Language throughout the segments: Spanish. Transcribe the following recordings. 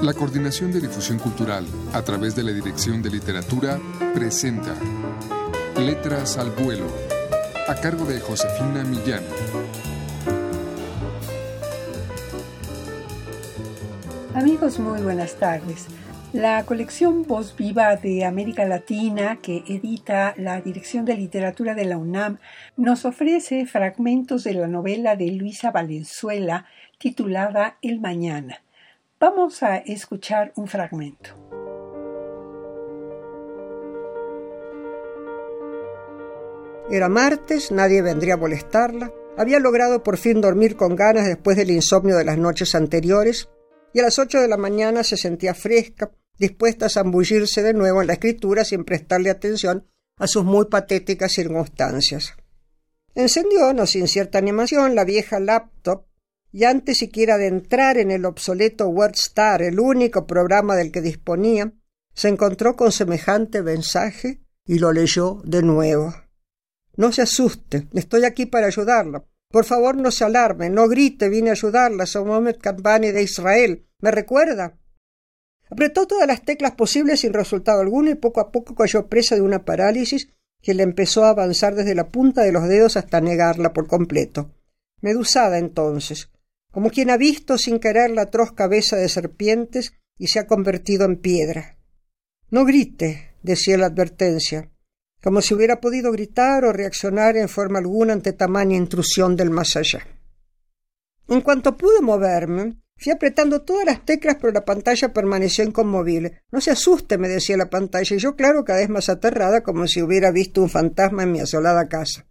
La Coordinación de Difusión Cultural, a través de la Dirección de Literatura, presenta Letras al Vuelo, a cargo de Josefina Millán. Amigos, muy buenas tardes. La colección Voz Viva de América Latina, que edita la Dirección de Literatura de la UNAM, nos ofrece fragmentos de la novela de Luisa Valenzuela titulada El Mañana. Vamos a escuchar un fragmento. Era martes, nadie vendría a molestarla. Había logrado por fin dormir con ganas después del insomnio de las noches anteriores, y a las ocho de la mañana se sentía fresca, dispuesta a zambullirse de nuevo en la escritura sin prestarle atención a sus muy patéticas circunstancias. Encendió, no sin cierta animación, la vieja laptop y antes siquiera de entrar en el obsoleto WordStar, el único programa del que disponía, se encontró con semejante mensaje y lo leyó de nuevo. No se asuste, estoy aquí para ayudarla. Por favor, no se alarme, no grite, vine a ayudarla, soy Mohamed Kadbani de Israel. ¿Me recuerda? Apretó todas las teclas posibles sin resultado alguno y poco a poco cayó presa de una parálisis que le empezó a avanzar desde la punta de los dedos hasta negarla por completo. Medusada entonces, como quien ha visto sin querer la atroz cabeza de serpientes y se ha convertido en piedra. No grite, decía la advertencia, como si hubiera podido gritar o reaccionar en forma alguna ante tamaña intrusión del más allá. En cuanto pude moverme, fui apretando todas las teclas, pero la pantalla permaneció inconmovible. No se asuste, me decía la pantalla, y yo, claro, cada vez más aterrada, como si hubiera visto un fantasma en mi asolada casa.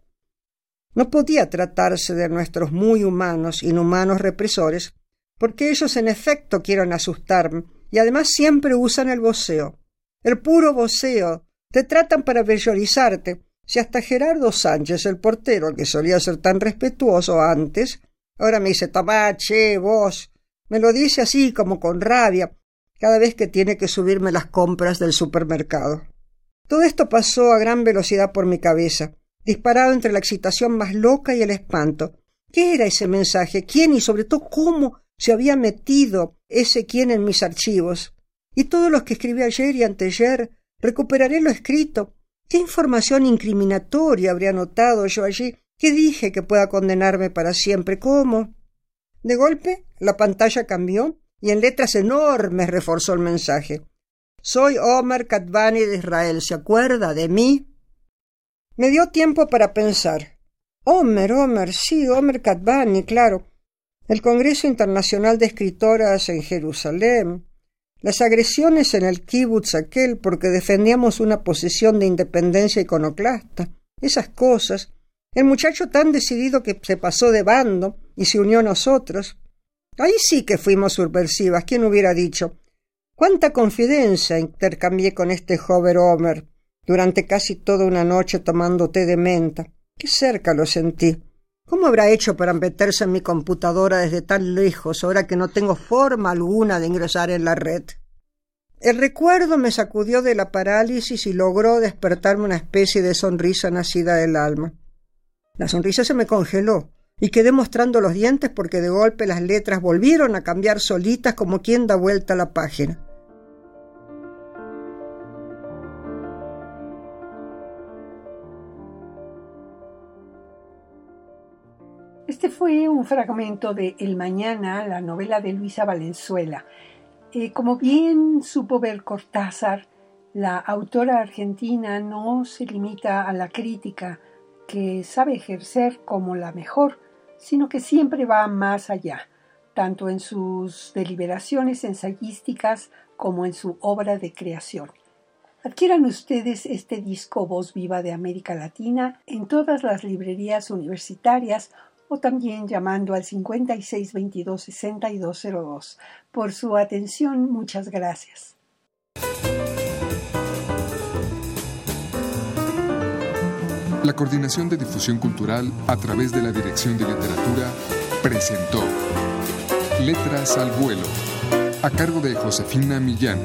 No podía tratarse de nuestros muy humanos, inhumanos represores, porque ellos en efecto quieren asustarme y además siempre usan el voceo. El puro voceo. Te tratan para bellorizarte. Si hasta Gerardo Sánchez, el portero, que solía ser tan respetuoso antes, ahora me dice, tomá, vos. Me lo dice así como con rabia, cada vez que tiene que subirme las compras del supermercado. Todo esto pasó a gran velocidad por mi cabeza disparado entre la excitación más loca y el espanto. ¿Qué era ese mensaje? ¿Quién y sobre todo cómo se había metido ese quién en mis archivos? Y todos los que escribí ayer y anteayer, recuperaré lo escrito. ¿Qué información incriminatoria habría notado yo allí? ¿Qué dije que pueda condenarme para siempre? ¿Cómo? De golpe, la pantalla cambió y en letras enormes reforzó el mensaje. Soy Omer Katvani de Israel. ¿Se acuerda de mí? Me dio tiempo para pensar. Homer, Homer, sí, Homer Katvani, claro. El Congreso Internacional de Escritoras en Jerusalén. Las agresiones en el kibutz aquel porque defendíamos una posición de independencia iconoclasta. Esas cosas. El muchacho tan decidido que se pasó de bando y se unió a nosotros. Ahí sí que fuimos subversivas. ¿Quién hubiera dicho? Cuánta confidencia intercambié con este joven Homer durante casi toda una noche tomando té de menta. Qué cerca lo sentí. ¿Cómo habrá hecho para meterse en mi computadora desde tan lejos, ahora que no tengo forma alguna de ingresar en la red? El recuerdo me sacudió de la parálisis y logró despertarme una especie de sonrisa nacida del alma. La sonrisa se me congeló y quedé mostrando los dientes porque de golpe las letras volvieron a cambiar solitas como quien da vuelta a la página. Este fue un fragmento de El Mañana, la novela de Luisa Valenzuela. Eh, como bien supo ver Cortázar, la autora argentina no se limita a la crítica que sabe ejercer como la mejor, sino que siempre va más allá, tanto en sus deliberaciones ensayísticas como en su obra de creación. Adquieran ustedes este disco Voz Viva de América Latina en todas las librerías universitarias o también llamando al 5622-6202. Por su atención, muchas gracias. La Coordinación de Difusión Cultural a través de la Dirección de Literatura presentó Letras al Vuelo, a cargo de Josefina Millán.